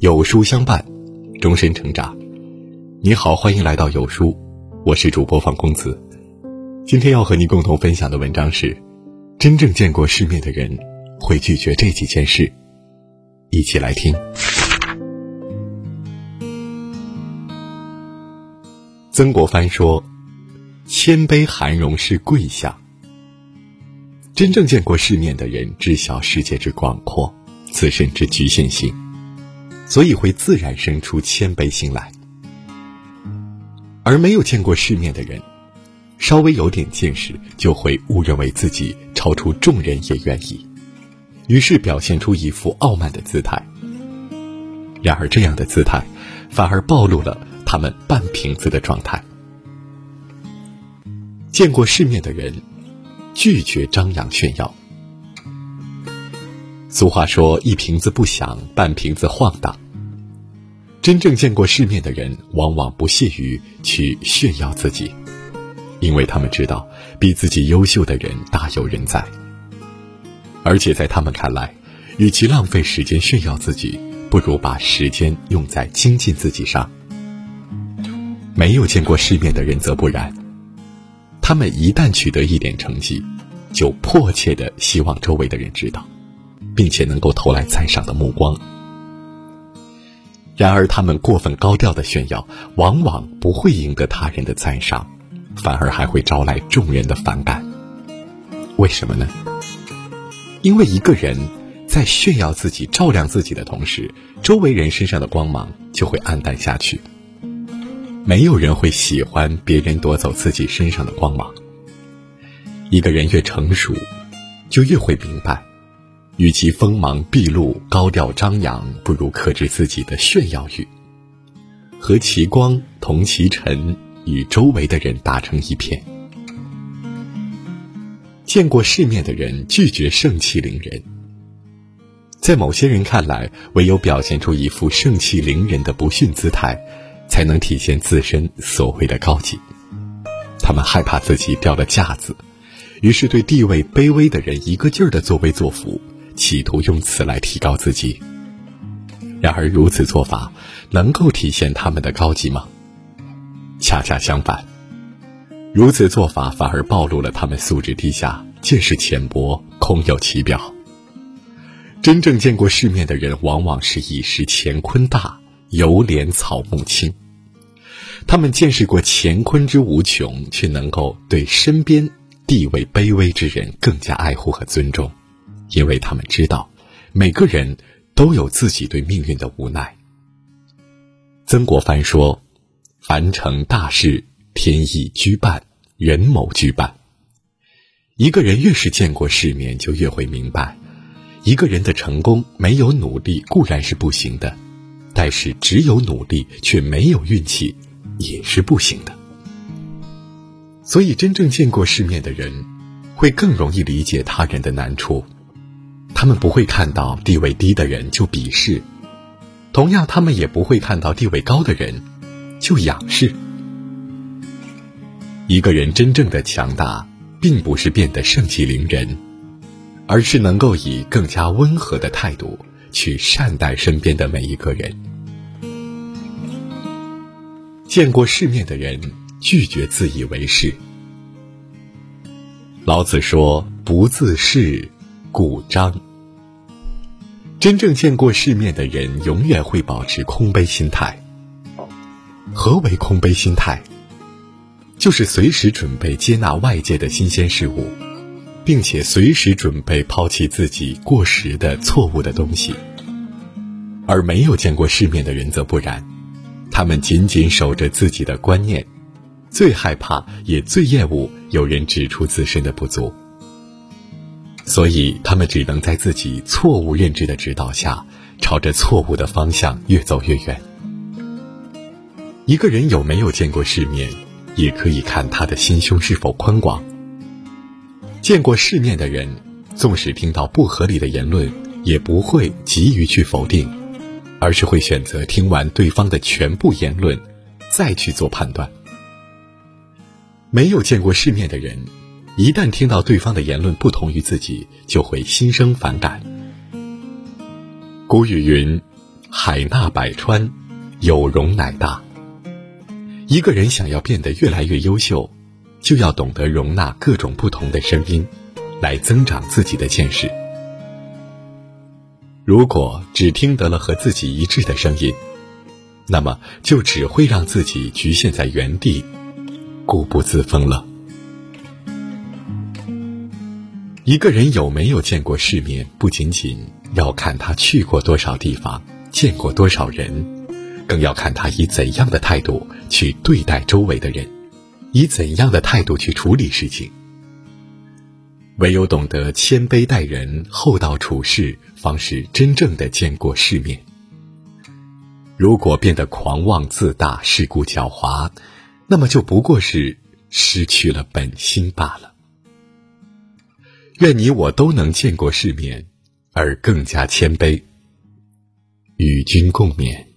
有书相伴，终身成长。你好，欢迎来到有书，我是主播方公子。今天要和你共同分享的文章是：真正见过世面的人会拒绝这几件事。一起来听。曾国藩说：“谦卑含容是贵相。”真正见过世面的人，知晓世界之广阔，自身之局限性，所以会自然生出谦卑心来。而没有见过世面的人，稍微有点见识，就会误认为自己超出众人也愿意，于是表现出一副傲慢的姿态。然而，这样的姿态，反而暴露了他们半瓶子的状态。见过世面的人。拒绝张扬炫耀。俗话说：“一瓶子不响，半瓶子晃荡。”真正见过世面的人，往往不屑于去炫耀自己，因为他们知道比自己优秀的人大有人在。而且在他们看来，与其浪费时间炫耀自己，不如把时间用在精进自己上。没有见过世面的人则不然。他们一旦取得一点成绩，就迫切的希望周围的人知道，并且能够投来赞赏的目光。然而，他们过分高调的炫耀，往往不会赢得他人的赞赏，反而还会招来众人的反感。为什么呢？因为一个人在炫耀自己、照亮自己的同时，周围人身上的光芒就会暗淡下去。没有人会喜欢别人夺走自己身上的光芒。一个人越成熟，就越会明白，与其锋芒毕露、高调张扬，不如克制自己的炫耀欲，和其光同其尘，与周围的人打成一片。见过世面的人拒绝盛气凌人。在某些人看来，唯有表现出一副盛气凌人的不逊姿态。才能体现自身所谓的高级。他们害怕自己掉了架子，于是对地位卑微的人一个劲儿的作威作福，企图用此来提高自己。然而，如此做法能够体现他们的高级吗？恰恰相反，如此做法反而暴露了他们素质低下、见识浅薄、空有其表。真正见过世面的人，往往是一时乾坤大。犹怜草木青。他们见识过乾坤之无穷，却能够对身边地位卑微之人更加爱护和尊重，因为他们知道，每个人都有自己对命运的无奈。曾国藩说：“凡成大事，天意居半，人谋居半。”一个人越是见过世面，就越会明白，一个人的成功没有努力固然是不行的。但是，只有努力却没有运气，也是不行的。所以，真正见过世面的人，会更容易理解他人的难处。他们不会看到地位低的人就鄙视，同样，他们也不会看到地位高的人就仰视。一个人真正的强大，并不是变得盛气凌人，而是能够以更加温和的态度去善待身边的每一个人。见过世面的人拒绝自以为是。老子说：“不自是，故张。”真正见过世面的人，永远会保持空杯心态。何为空杯心态？就是随时准备接纳外界的新鲜事物，并且随时准备抛弃自己过时的错误的东西。而没有见过世面的人则不然。他们紧紧守着自己的观念，最害怕也最厌恶有人指出自身的不足，所以他们只能在自己错误认知的指导下，朝着错误的方向越走越远。一个人有没有见过世面，也可以看他的心胸是否宽广。见过世面的人，纵使听到不合理的言论，也不会急于去否定。而是会选择听完对方的全部言论，再去做判断。没有见过世面的人，一旦听到对方的言论不同于自己，就会心生反感。古语云：“海纳百川，有容乃大。一个人想要变得越来越优秀，就要懂得容纳各种不同的声音，来增长自己的见识。如果只听得了和自己一致的声音，那么就只会让自己局限在原地，固步自封了。一个人有没有见过世面，不仅仅要看他去过多少地方，见过多少人，更要看他以怎样的态度去对待周围的人，以怎样的态度去处理事情。唯有懂得谦卑待人、厚道处事，方是真正的见过世面。如果变得狂妄自大、世故狡猾，那么就不过是失去了本心罢了。愿你我都能见过世面，而更加谦卑。与君共勉。